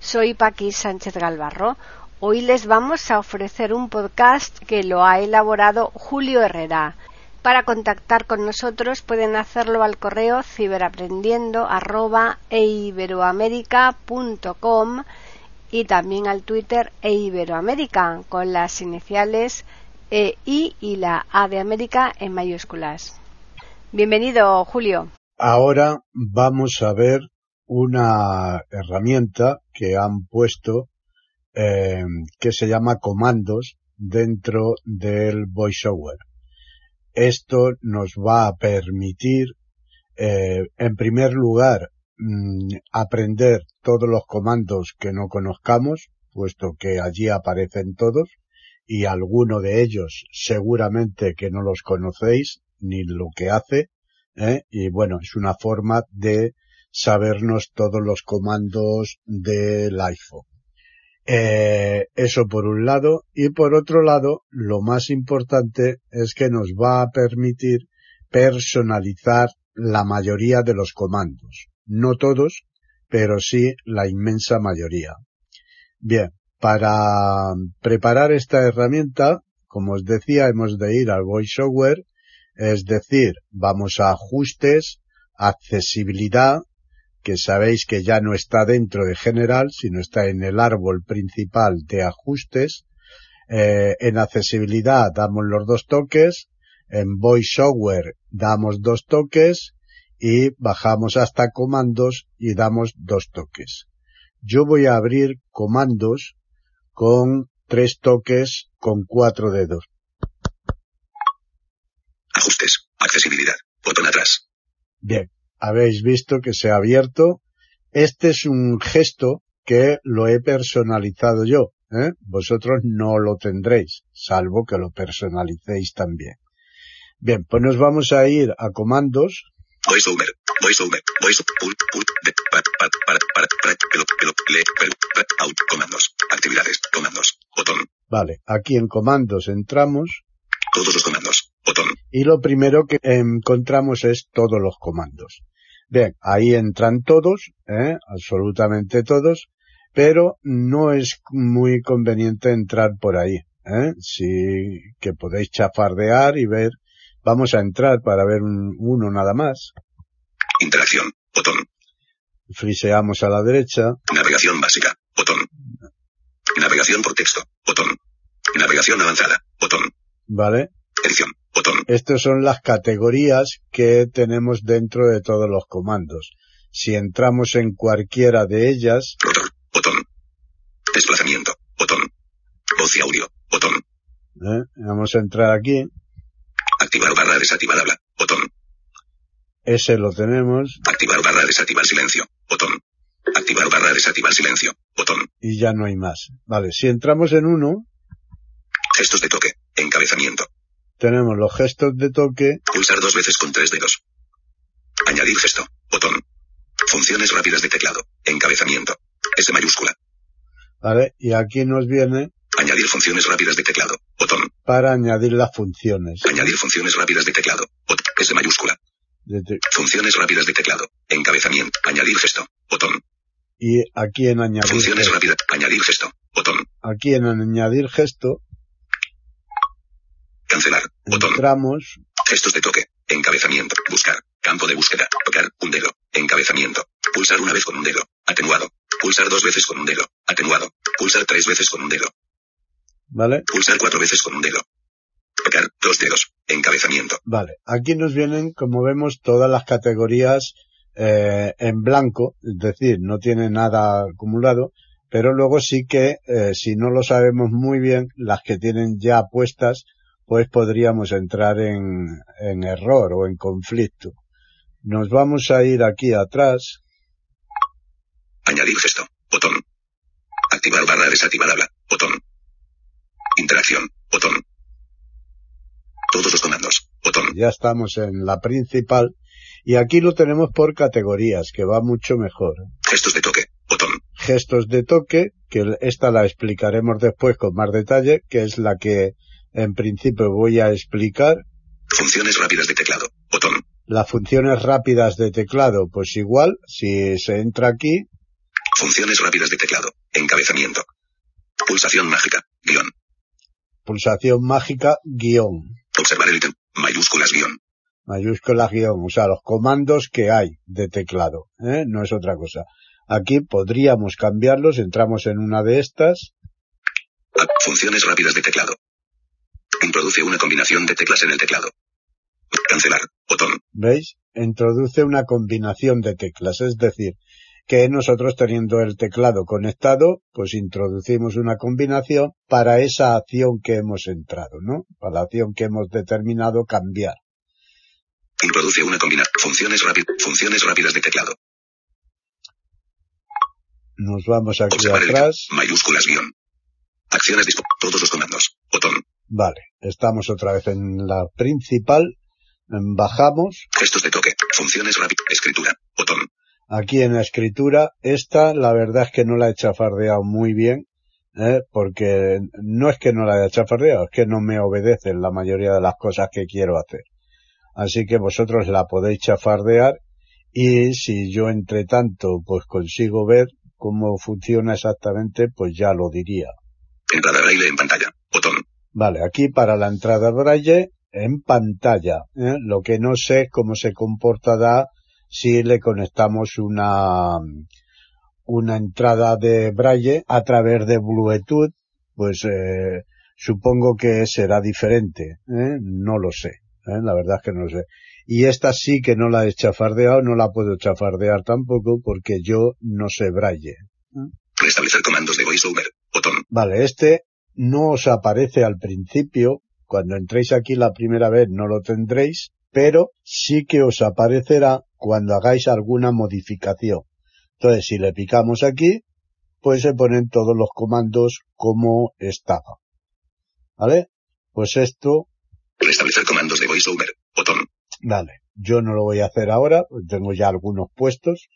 Soy Paqui Sánchez Galvarro. Hoy les vamos a ofrecer un podcast que lo ha elaborado Julio Herrera. Para contactar con nosotros pueden hacerlo al correo ciberaprendiendo@eiberoamerica.com y también al Twitter eiberoamerica con las iniciales e, I y la A de América en mayúsculas. Bienvenido, Julio. Ahora vamos a ver una herramienta que han puesto eh, que se llama comandos dentro del VoiceOver. Esto nos va a permitir, eh, en primer lugar, mm, aprender todos los comandos que no conozcamos, puesto que allí aparecen todos y alguno de ellos seguramente que no los conocéis ni lo que hace, ¿eh? y bueno, es una forma de sabernos todos los comandos del iPhone. Eh, eso por un lado, y por otro lado, lo más importante es que nos va a permitir personalizar la mayoría de los comandos. No todos, pero sí la inmensa mayoría. Bien, para preparar esta herramienta, como os decía, hemos de ir al VoiceOver, es decir, vamos a ajustes, accesibilidad, que sabéis que ya no está dentro de general, sino está en el árbol principal de ajustes. Eh, en accesibilidad damos los dos toques, en VoiceOver damos dos toques y bajamos hasta comandos y damos dos toques. Yo voy a abrir comandos con tres toques con cuatro dedos. Ajustes. Accesibilidad. Botón atrás. Bien, habéis visto que se ha abierto. Este es un gesto que lo he personalizado yo. ¿eh? Vosotros no lo tendréis, salvo que lo personalicéis también. Bien, pues nos vamos a ir a comandos. VoiceOver. VoiceOver. Voice. Pult. Pult. Pat. Pat. Pat. Pat. Pat. Pelot. Pelot. Le. Pat. Out. Comandos. Actividades. Comandos. Botón. Vale, aquí en comandos entramos. Todos los comandos. Botón. Y lo primero que encontramos es todos los comandos. Bien, ahí entran todos, ¿eh? absolutamente todos, pero no es muy conveniente entrar por ahí. ¿eh? Sí que podéis chafardear y ver. Vamos a entrar para ver un, uno nada más. Interacción. Botón. Friseamos a la derecha. Navegación básica. Botón. Navegación por texto. Botón. Navegación avanzada. Botón. ¿Vale? Edición. Botón. Estas son las categorías que tenemos dentro de todos los comandos. Si entramos en cualquiera de ellas. Rotor. Botón. Desplazamiento. Botón. Voz y audio. Botón. ¿eh? Vamos a entrar aquí. Activar barra desactivar habla. Botón. Ese lo tenemos. Activar barra desactivar silencio. Botón. Activar barra desactivar silencio. Botón. Y ya no hay más. Vale, si entramos en uno. Gestos de toque. Encabezamiento. Tenemos los gestos de toque. Pulsar dos veces con tres dedos. Añadir gesto. Botón. Funciones rápidas de teclado. Encabezamiento. S mayúscula. Vale, y aquí nos viene. Añadir funciones rápidas de teclado. Botón. Para añadir las funciones. Añadir funciones rápidas de teclado. Bot S mayúscula. De te Funciones rápidas de teclado. Encabezamiento. Añadir gesto. Botón. y aquí en añadir. Funciones rápidas. Añadir gesto. Botón. Aquí en añadir gesto. Cancelar. Botón. Entramos. Gestos de toque. Encabezamiento. Buscar. Campo de búsqueda. Tocar. Un dedo. Encabezamiento. Pulsar una vez con un dedo. Atenuado. Pulsar dos veces con un dedo. Atenuado. Pulsar tres veces con un dedo. ¿Vale? Pulsar cuatro veces con un dedo. Tocar. Dos dedos. Encabezamiento. Vale. Aquí nos vienen, como vemos, todas las categorías eh, en blanco, es decir, no tiene nada acumulado, pero luego sí que, eh, si no lo sabemos muy bien, las que tienen ya puestas, pues podríamos entrar en, en error o en conflicto. Nos vamos a ir aquí atrás. Añadir gesto. Botón. Activar barra desactivar habla. Botón. Interacción. Botón. Todos los comandos. Botón. Ya estamos en la principal y aquí lo tenemos por categorías, que va mucho mejor. Gestos de toque. Botón. Gestos de toque, que esta la explicaremos después con más detalle, que es la que en principio voy a explicar. Funciones rápidas de teclado. Botón. Las funciones rápidas de teclado, pues igual, si se entra aquí. Funciones rápidas de teclado. Encabezamiento. Pulsación mágica. Guión. Pulsación mágica, guion. Observar el ítem. Mayúsculas guion. Mayúsculas guion. O sea, los comandos que hay de teclado. ¿eh? No es otra cosa. Aquí podríamos cambiarlos. Entramos en una de estas. Funciones rápidas de teclado. Introduce una combinación de teclas en el teclado. Cancelar. Botón. ¿Veis? Introduce una combinación de teclas. Es decir, que nosotros teniendo el teclado conectado, pues introducimos una combinación para esa acción que hemos entrado, ¿no? Para la acción que hemos determinado cambiar. Introduce una combinación. Funciones, funciones rápidas de teclado. Nos vamos aquí atrás. mayúsculas guion. Acciones todos los comandos. Botón. Vale, estamos otra vez en la principal. Bajamos. Gestos de toque. Funciones rápidas. Escritura. Botón aquí en la escritura. Esta, la verdad es que no la he chafardeado muy bien, ¿eh? porque no es que no la haya chafardeado, es que no me obedecen la mayoría de las cosas que quiero hacer. Así que vosotros la podéis chafardear y si yo entre tanto pues consigo ver cómo funciona exactamente, pues ya lo diría. Entrada braille en pantalla. Botón. Vale, aquí para la entrada braille en pantalla. ¿eh? Lo que no sé es cómo se comportará si le conectamos una, una entrada de braille a través de Bluetooth, pues eh, supongo que será diferente, ¿eh? no lo sé, ¿eh? la verdad es que no lo sé. Y esta sí que no la he chafardeado, no la puedo chafardear tampoco porque yo no sé braille. Restablecer comandos de VoiceOver, botón. Vale, este no os aparece al principio, cuando entréis aquí la primera vez no lo tendréis, pero sí que os aparecerá cuando hagáis alguna modificación. Entonces, si le picamos aquí, pues se ponen todos los comandos como estaba. ¿Vale? Pues esto... Restablecer comandos de VoiceOver, botón. Vale, yo no lo voy a hacer ahora, tengo ya algunos puestos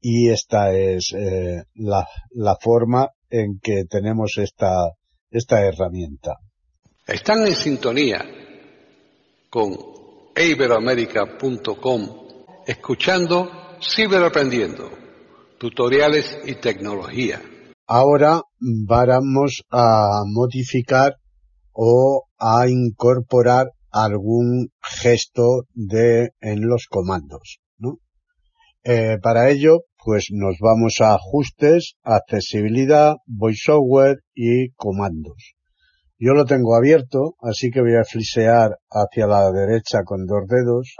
y esta es eh, la, la forma en que tenemos esta, esta herramienta. Están en sintonía con iberoamerica.com escuchando Ciberaprendiendo, tutoriales y tecnología. Ahora vamos a modificar o a incorporar algún gesto de en los comandos. Eh, para ello, pues nos vamos a ajustes, accesibilidad, voiceover y comandos. Yo lo tengo abierto, así que voy a flisear hacia la derecha con dos dedos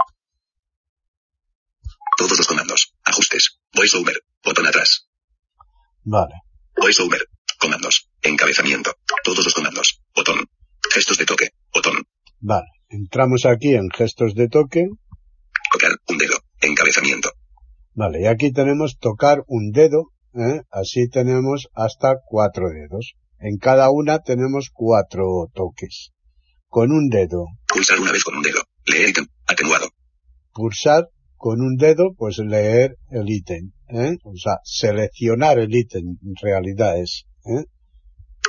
todos los comandos. Ajustes. VoiceOver. Botón atrás. Vale. VoiceOver. Comandos. Encabezamiento. Todos los comandos. Botón. Gestos de toque. Botón. Vale. Entramos aquí en gestos de toque. Tocar un dedo. Encabezamiento. Vale. Y aquí tenemos tocar un dedo. ¿eh? Así tenemos hasta cuatro dedos. En cada una tenemos cuatro toques. Con un dedo. Pulsar una vez con un dedo. Leer ítem. Atenuado. Pulsar con un dedo, pues leer el ítem, ¿eh? O sea, seleccionar el ítem en realidad es, ¿eh?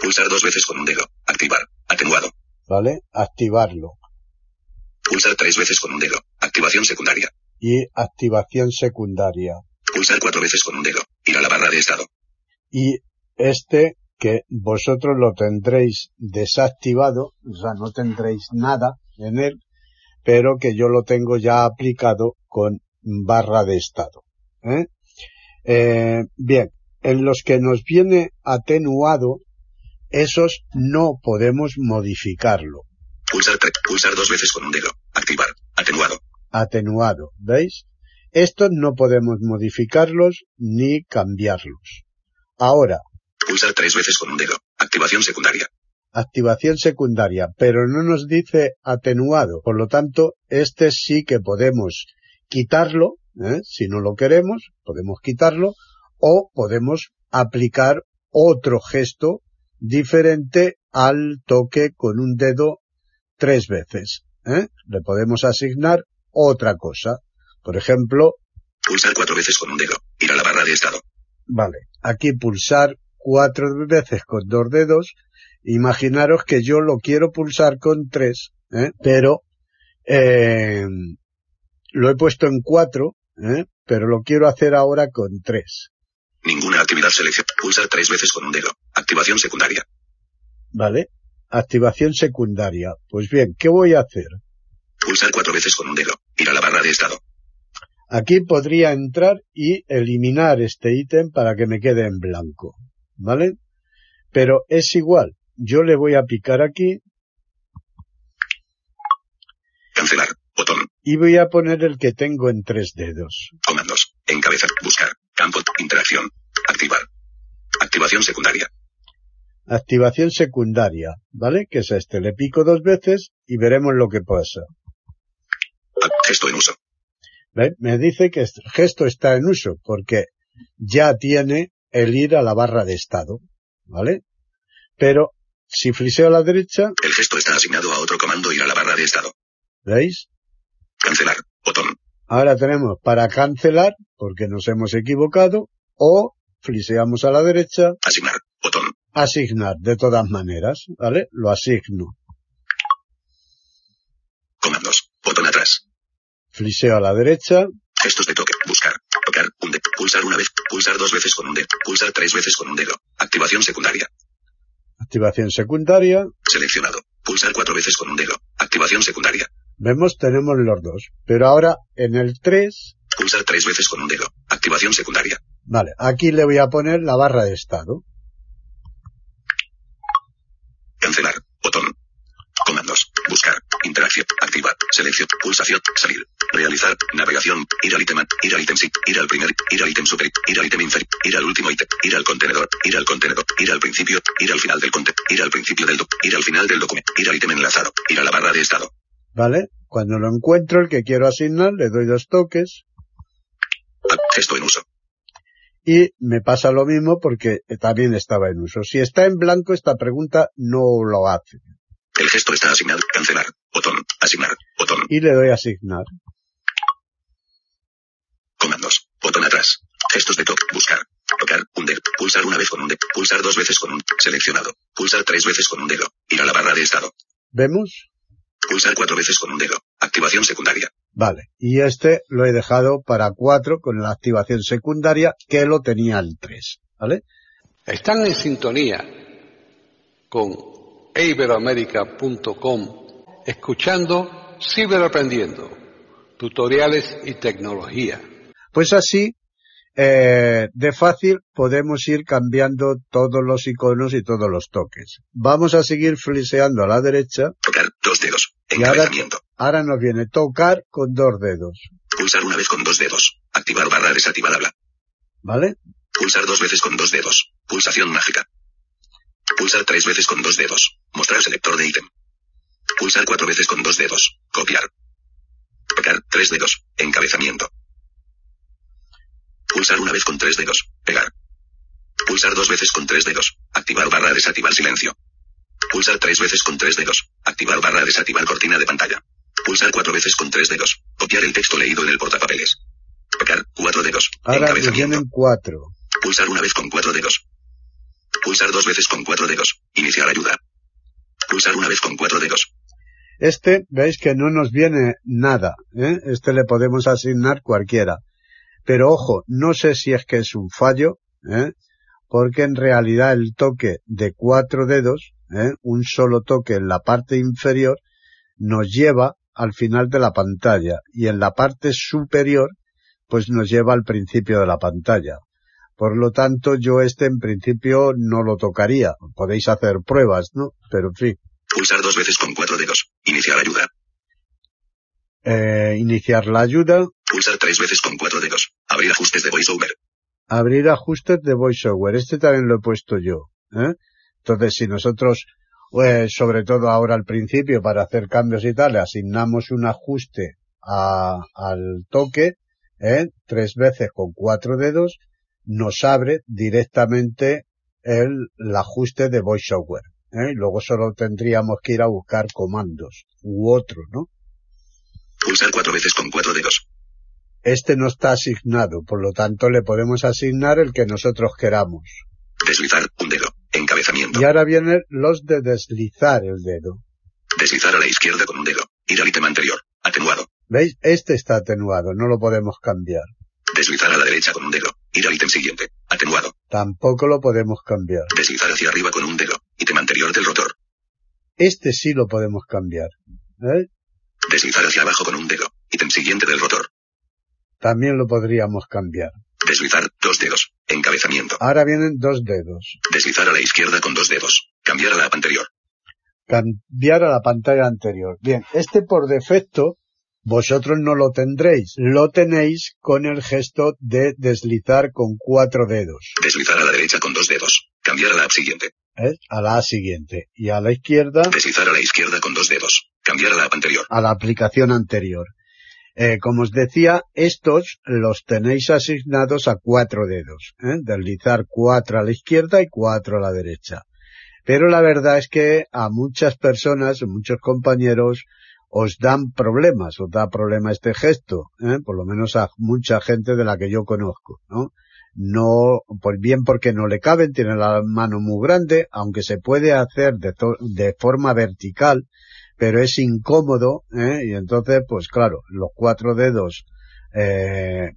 Pulsar dos veces con un dedo. Activar. Atenuado. ¿Vale? Activarlo. Pulsar tres veces con un dedo. Activación secundaria. Y activación secundaria. Pulsar cuatro veces con un dedo. Ir a la barra de estado. Y este que vosotros lo tendréis desactivado, o sea, no tendréis nada en él, pero que yo lo tengo ya aplicado con barra de estado. ¿eh? Eh, bien, en los que nos viene atenuado, esos no podemos modificarlo. Pulsar, pulsar dos veces con un dedo. Activar. Atenuado. Atenuado. ¿Veis? Estos no podemos modificarlos ni cambiarlos. Ahora. Pulsar tres veces con un dedo. Activación secundaria activación secundaria, pero no nos dice atenuado. Por lo tanto, este sí que podemos quitarlo, ¿eh? si no lo queremos, podemos quitarlo, o podemos aplicar otro gesto diferente al toque con un dedo tres veces. ¿eh? Le podemos asignar otra cosa. Por ejemplo, Pulsar cuatro veces con un dedo. Ir a la barra de estado. vale, aquí pulsar cuatro veces con dos dedos. Imaginaros que yo lo quiero pulsar con tres, ¿eh? pero eh, lo he puesto en cuatro, ¿eh? pero lo quiero hacer ahora con tres. Ninguna actividad selección. Pulsar tres veces con un dedo. Activación secundaria. ¿Vale? Activación secundaria. Pues bien, ¿qué voy a hacer? Pulsar cuatro veces con un dedo. Ir a la barra de estado. Aquí podría entrar y eliminar este ítem para que me quede en blanco. ¿Vale? Pero es igual. Yo le voy a picar aquí Cancelar. Botón. y voy a poner el que tengo en tres dedos. Comandos. Encabezar. Buscar. Campo. Interacción. Activar. Activación secundaria. Activación secundaria. ¿Vale? Que es este. Le pico dos veces y veremos lo que pasa. Gesto en uso. ¿Ve? Me dice que este gesto está en uso porque ya tiene el ir a la barra de estado. ¿Vale? Pero si friseo a la derecha, El gesto está asignado a otro comando ir a la barra de estado. ¿veis? Cancelar. Botón. Ahora tenemos para cancelar, porque nos hemos equivocado, o fliseamos a la derecha, Asignar. Botón. asignar de todas maneras, ¿vale? Lo asigno. Comandos. Botón atrás. Fliseo a la derecha, Gestos de toque. Buscar. Tocar. Un dedo. Pulsar una vez. Pulsar dos veces con un dedo. Pulsar tres veces con un dedo. Activación secundaria. activación secundaria, Seleccionado. Pulsar cuatro veces con un dedo. Activación secundaria. vemos tenemos los dos. Pero ahora en el 3, Pulsar tres veces con un dedo. Activación secundaria. vale, aquí le voy a poner la barra de estado. Cancelar. Botón. Comandos. Buscar. Interacción. Activar. Selección. Pulsación. Salir. Realizar. Navegación. Ir al ítem. Ir al ítem. Ir al primer. Ir al ítem superior. Ir al ítem inferior. Ir al último ítem. Ir al contenedor. Ir al contenedor. Ir al principio. Ir al final del contenedor. Ir al principio del doc. Ir al final del documento. Ir al ítem enlazado. Ir a la barra de estado. ¿Vale? Cuando lo encuentro, el que quiero asignar, le doy dos toques Gesto en uso. y me pasa lo mismo porque eh, también estaba en uso. Si está en blanco, esta pregunta no lo hace. El gesto está asignado. Cancelar. Botón. Asignar. Botón. Y le doy a asignar. Comandos. Botón atrás. Gestos de toque. Buscar. Tocar. Un dedo. Pulsar una vez con un dedo. Pulsar dos veces con un. Seleccionado. Pulsar tres veces con un dedo. Ir a la barra de estado. ¿Vemos? Pulsar cuatro veces con un dedo. Activación secundaria. Vale. Y este lo he dejado para 4 con la activación secundaria que lo tenía el 3. ¿Vale? Están en sintonía con iberoamerica.com escuchando Ciberaprendiendo, tutoriales y tecnología. Pues así, eh, de fácil podemos ir cambiando todos los iconos y todos los toques. Vamos a seguir fliseando a la derecha. Tocar. Dos dedos. Y ahora, ahora nos viene tocar con dos dedos. Pulsar una vez con dos dedos. Activar barra desactivar habla. ¿Vale? Pulsar dos veces con dos dedos. Pulsación mágica. Pulsar tres veces con dos dedos. Mostrar selector de ítem. Pulsar cuatro veces con dos dedos. Copiar. Tocar tres dedos. Encabezamiento. Pulsar una vez con tres dedos. Pegar. Pulsar dos veces con tres dedos. Activar barra desactivar silencio. Pulsar tres veces con tres dedos. Activar barra desactivar cortina de pantalla. Pulsar cuatro veces con tres dedos. Copiar el texto leído en el portapapeles. Tocar cuatro dedos. Ahora Encabezamiento. cuatro. Pulsar una vez con cuatro dedos. Pulsar dos veces con cuatro dedos. Iniciar ayuda. Pulsar una vez con cuatro dedos. Este, veis que no nos viene nada. ¿eh? Este le podemos asignar cualquiera. Pero ojo, no sé si es que es un fallo, ¿eh? porque en realidad el toque de cuatro dedos, ¿eh? un solo toque en la parte inferior, nos lleva al final de la pantalla y en la parte superior, pues nos lleva al principio de la pantalla. Por lo tanto, yo este en principio no lo tocaría. Podéis hacer pruebas, ¿no? Pero en fin. Pulsar dos veces con cuatro dedos. Iniciar ayuda. Eh, iniciar la ayuda, Pulsar tres veces con cuatro dedos. Abrir ajustes de VoiceOver. abrir ajustes de VoiceOver. Este también lo he puesto yo. ¿eh? Entonces, si nosotros, eh, sobre todo ahora al principio, para hacer cambios y tal, asignamos un ajuste a- al toque, ¿eh? tres veces con cuatro dedos, nos abre directamente el, ajuste de VoiceOver. ¿eh? Luego solo tendríamos que ir a buscar comandos u otro, ¿no? Pulsar cuatro veces con cuatro dedos. Este no está asignado, por lo tanto le podemos asignar el que nosotros queramos. Deslizar un dedo. Encabezamiento. Y ahora vienen los de deslizar el dedo. Deslizar a la izquierda con un dedo. Ir al ítem anterior. Atenuado. ¿Veis? Este está atenuado, no lo podemos cambiar. Deslizar a la derecha con un dedo. Ir al ítem siguiente. Atenuado. Tampoco lo podemos cambiar. Deslizar hacia arriba con un dedo. Ítem anterior del rotor. Este sí lo podemos cambiar. ¿Eh? Deslizar hacia abajo con un dedo. Ítem siguiente del rotor. También lo podríamos cambiar. Deslizar dos dedos. Encabezamiento. Ahora vienen dos dedos. Deslizar a la izquierda con dos dedos. Cambiar a la anterior. Cambiar a la pantalla anterior. Bien, este por defecto vosotros no lo tendréis. Lo tenéis con el gesto de deslizar con cuatro dedos. Deslizar a la derecha con dos dedos. Cambiar a la app siguiente. ¿Eh? A la siguiente. Y a la izquierda. Deslizar a la izquierda con dos dedos. Cambiar a la app anterior. A la aplicación anterior. Eh, como os decía, estos los tenéis asignados a cuatro dedos. ¿eh? Deslizar cuatro a la izquierda y cuatro a la derecha. Pero la verdad es que a muchas personas, muchos compañeros, os dan problemas, os da problema este gesto, ¿eh? por lo menos a mucha gente de la que yo conozco, ¿no? No, pues bien porque no le caben, tiene la mano muy grande, aunque se puede hacer de, de forma vertical, pero es incómodo, ¿eh? y entonces, pues claro, los cuatro dedos eh,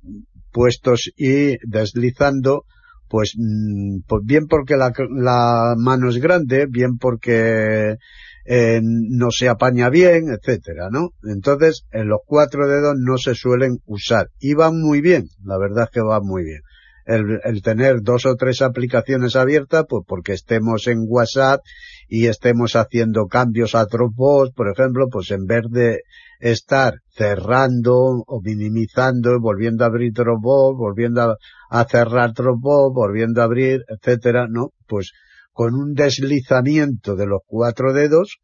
puestos y deslizando, pues, mm, pues bien porque la, la, mano es grande, bien porque eh, no se apaña bien, etcétera, ¿no? Entonces, en los cuatro dedos no se suelen usar y van muy bien, la verdad es que van muy bien el, tener dos o tres aplicaciones abiertas, pues porque estemos en WhatsApp y estemos haciendo cambios a Dropbox, por ejemplo, pues en vez de estar cerrando o minimizando, volviendo a abrir Dropbox, volviendo a, cerrar Dropbox, volviendo a abrir, etcétera, ¿no? Pues con un deslizamiento de los cuatro dedos,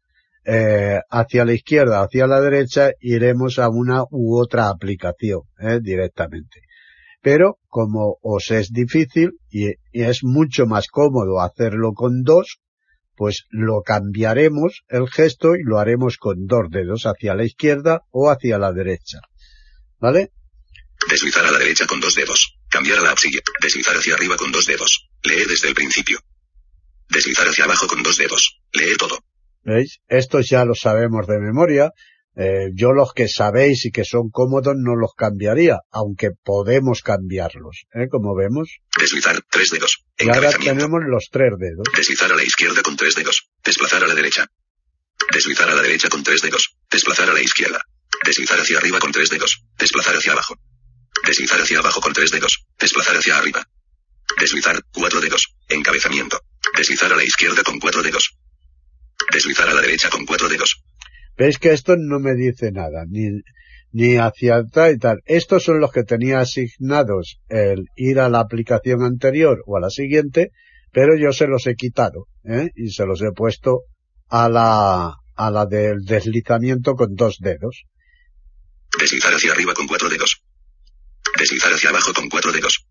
eh, hacia la izquierda, hacia la derecha, iremos a una u otra aplicación, eh, directamente pero como os es difícil y, es mucho más cómodo hacerlo con dos, pues lo cambiaremos el gesto y lo haremos con dos dedos hacia la izquierda o hacia la derecha. ¿Vale? Deslizar a la derecha con dos dedos. Cambiar a la siguiente. Deslizar hacia arriba con dos dedos. Leer desde el principio. Deslizar hacia abajo con dos dedos. Leer todo. ¿Veis? Estos ya lo sabemos de memoria, eh, yo los que sabéis y que son cómodos no los cambiaría, aunque podemos cambiarlos, ¿eh? como vemos. Deslizar tres dedos. Y ahora tenemos los tres dedos. Deslizar a la izquierda con tres dedos. Desplazar a la derecha. Deslizar a la derecha con tres dedos. Desplazar a la izquierda. Deslizar hacia arriba con tres dedos. Desplazar hacia abajo. Deslizar hacia abajo con tres dedos. Desplazar hacia arriba. Deslizar cuatro dedos. Encabezamiento. Deslizar a la izquierda con cuatro dedos. Deslizar a la derecha con cuatro dedos. Veis que esto no me dice nada, ni, ni hacia atrás y tal. Estos son los que tenía asignados el ir a la aplicación anterior o a la siguiente, pero yo se los he quitado, ¿eh? y se los he puesto a la, a la del deslizamiento con dos dedos. Deslizar hacia arriba con cuatro dedos. Deslizar hacia abajo con cuatro dedos.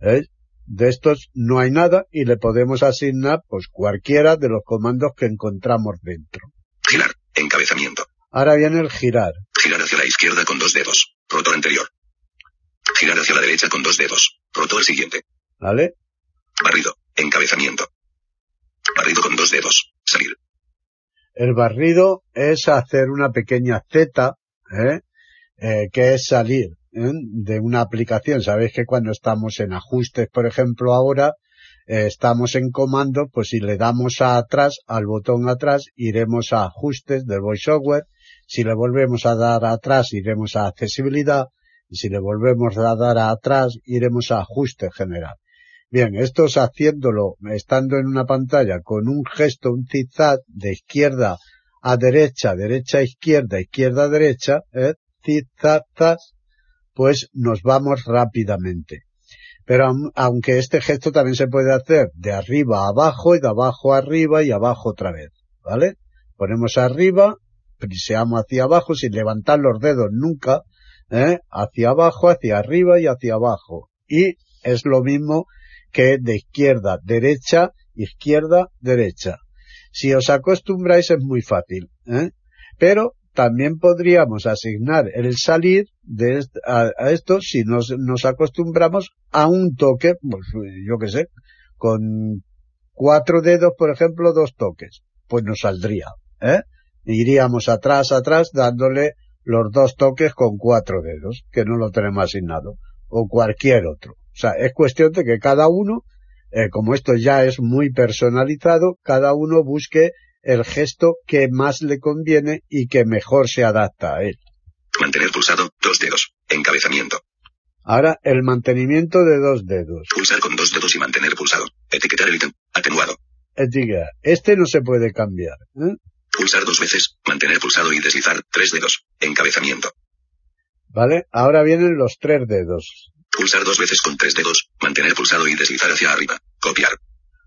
¿Eh? De estos no hay nada y le podemos asignar pues cualquiera de los comandos que encontramos dentro. Girar. Encabezamiento. Ahora viene el girar. Girar hacia la izquierda con dos dedos. Rotor anterior. Girar hacia la derecha con dos dedos. Rotor siguiente. ¿Vale? Barrido. Encabezamiento. Barrido con dos dedos. Salir. El barrido es hacer una pequeña Z, ¿eh? Eh, que es salir ¿eh? de una aplicación. Sabéis que cuando estamos en ajustes, por ejemplo, ahora, eh, estamos en comando, pues si le damos a atrás, al botón atrás, iremos a ajustes del VoiceOver. Si le volvemos a dar atrás, iremos a accesibilidad. Y si le volvemos a dar a atrás, iremos a ajuste general. Bien, esto es haciéndolo, estando en una pantalla con un gesto, un zigzag de izquierda a derecha, derecha a izquierda, izquierda a derecha, ¿eh? Pues nos vamos rápidamente. Pero aunque este gesto también se puede hacer de arriba a abajo y de abajo a arriba y abajo otra vez, ¿vale? Ponemos arriba, priseamos hacia abajo sin levantar los dedos nunca, ¿eh? hacia abajo, hacia arriba y hacia abajo. Y es lo mismo que de izquierda, derecha izquierda, derecha. Si os acostumbráis es muy fácil, ¿eh? pero también podríamos asignar el salir de a, esto si nos, nos acostumbramos a un toque, pues yo qué sé, con cuatro dedos, por ejemplo, dos toques, pues nos saldría, ¿eh? Iríamos atrás, atrás, dándole los dos toques con cuatro dedos, que no lo tenemos asignado, o cualquier otro. O sea, es cuestión de que cada uno, eh, como esto ya es muy personalizado, cada uno busque el gesto que más le conviene y que mejor se adapta a él. Mantener pulsado, dos dedos. Encabezamiento. Ahora, el mantenimiento de dos dedos. Pulsar con dos dedos y mantener pulsado. Etiquetar el ítem. Atenuado. Etiqueta. Este no se puede cambiar. ¿eh? Pulsar dos veces, mantener pulsado y deslizar, tres dedos. Encabezamiento. ¿Vale? Ahora vienen los tres dedos. Pulsar dos veces con tres dedos, mantener pulsado y deslizar hacia arriba. Copiar.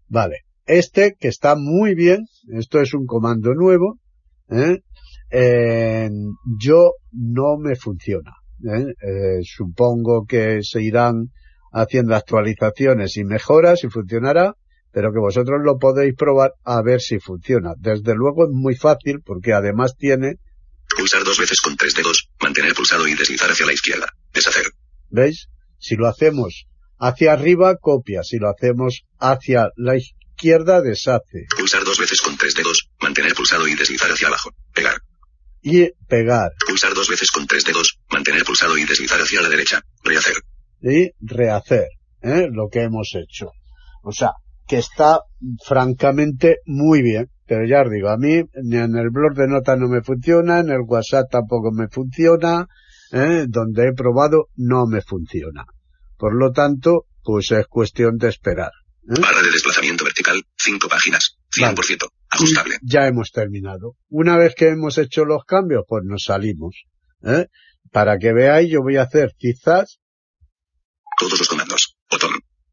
Vale. Este, que está muy bien, esto es un comando nuevo, ¿eh? yo no me funciona. ¿eh? Eh, supongo que se irán haciendo actualizaciones y mejoras y funcionará, pero que vosotros lo podéis probar a ver si funciona. Desde luego es muy fácil porque además tiene... Pulsar dos veces con tres dedos, mantener pulsado y deslizar hacia la izquierda. Deshacer. ¿Veis? Si lo hacemos hacia arriba, copia. Si lo hacemos hacia la izquierda, deshace. Pulsar dos veces con tres dedos, mantener pulsado y deslizar hacia abajo. Pegar. Y pegar. Pulsar dos veces con tres dedos, mantener pulsado y deslizar hacia la derecha. Rehacer. Y rehacer. ¿eh? Lo que hemos hecho. O sea, que está francamente muy bien. Pero ya os digo, a mí ni en el blog de notas no me funciona, en el WhatsApp tampoco me funciona, ¿eh? donde he probado no me funciona. Por lo tanto, pues es cuestión de esperar. ¿Eh? Barra de desplazamiento vertical, 5 páginas, 100%, ajustable. ya hemos terminado. Una vez que hemos hecho los cambios, pues nos salimos. ¿eh? Para que veáis, yo voy a hacer quizás... Todos los comandos. Botón.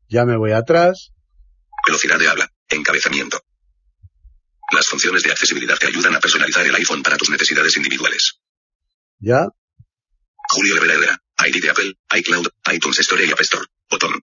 Ya me voy atrás. Velocidad de habla. Encabezamiento. Las funciones de accesibilidad que ayudan a personalizar el iPhone para tus necesidades individuales. ¿Ya? Julio Herrera, ID de Apple, iCloud, iTunes Store y App Store. Botón.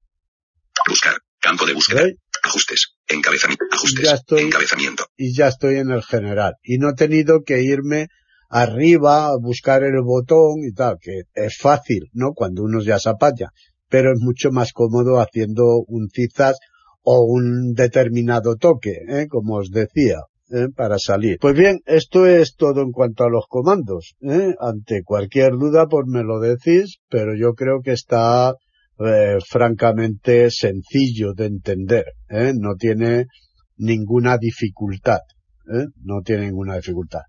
Buscar. Campo de búsqueda. Ajustes. Encabezamiento. Ajustes. Ya estoy, encabezamiento. Y ya estoy en el general. Y no he tenido que irme arriba a buscar el botón y tal, que es fácil, ¿no? Cuando uno ya se apaña. Pero es mucho más cómodo haciendo un cizas o un determinado toque, ¿eh? como os decía. ¿eh? para salir. Pues bien, esto es todo en cuanto a los comandos. ¿eh? Ante cualquier duda, pues me lo decís, pero yo creo que está eh, francamente sencillo de entender. ¿eh? No tiene ninguna dificultad. ¿eh? No tiene ninguna dificultad.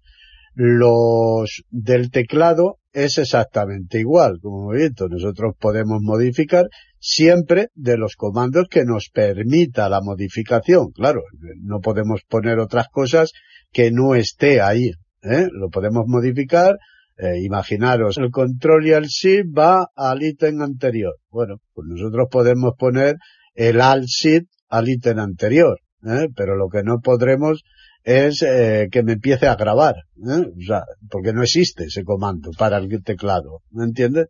Los del teclado es exactamente igual, como he visto. Nosotros podemos modificar siempre de los comandos que nos permita la modificación. Claro, no podemos poner otras cosas que no esté ahí. ¿eh? Lo podemos modificar. Eh, imaginaros, el control y el shift va al ítem anterior. Bueno, pues nosotros podemos poner el alt shift al ítem anterior. ¿eh? Pero lo que no podremos es eh, que me empiece a grabar, o sea, porque no existe ese comando para el teclado, ¿me entiendes?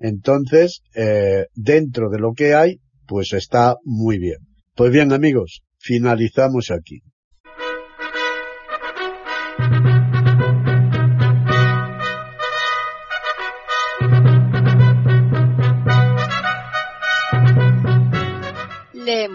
Entonces, dentro de lo que hay, pues está muy bien. Pues bien amigos, finalizamos aquí.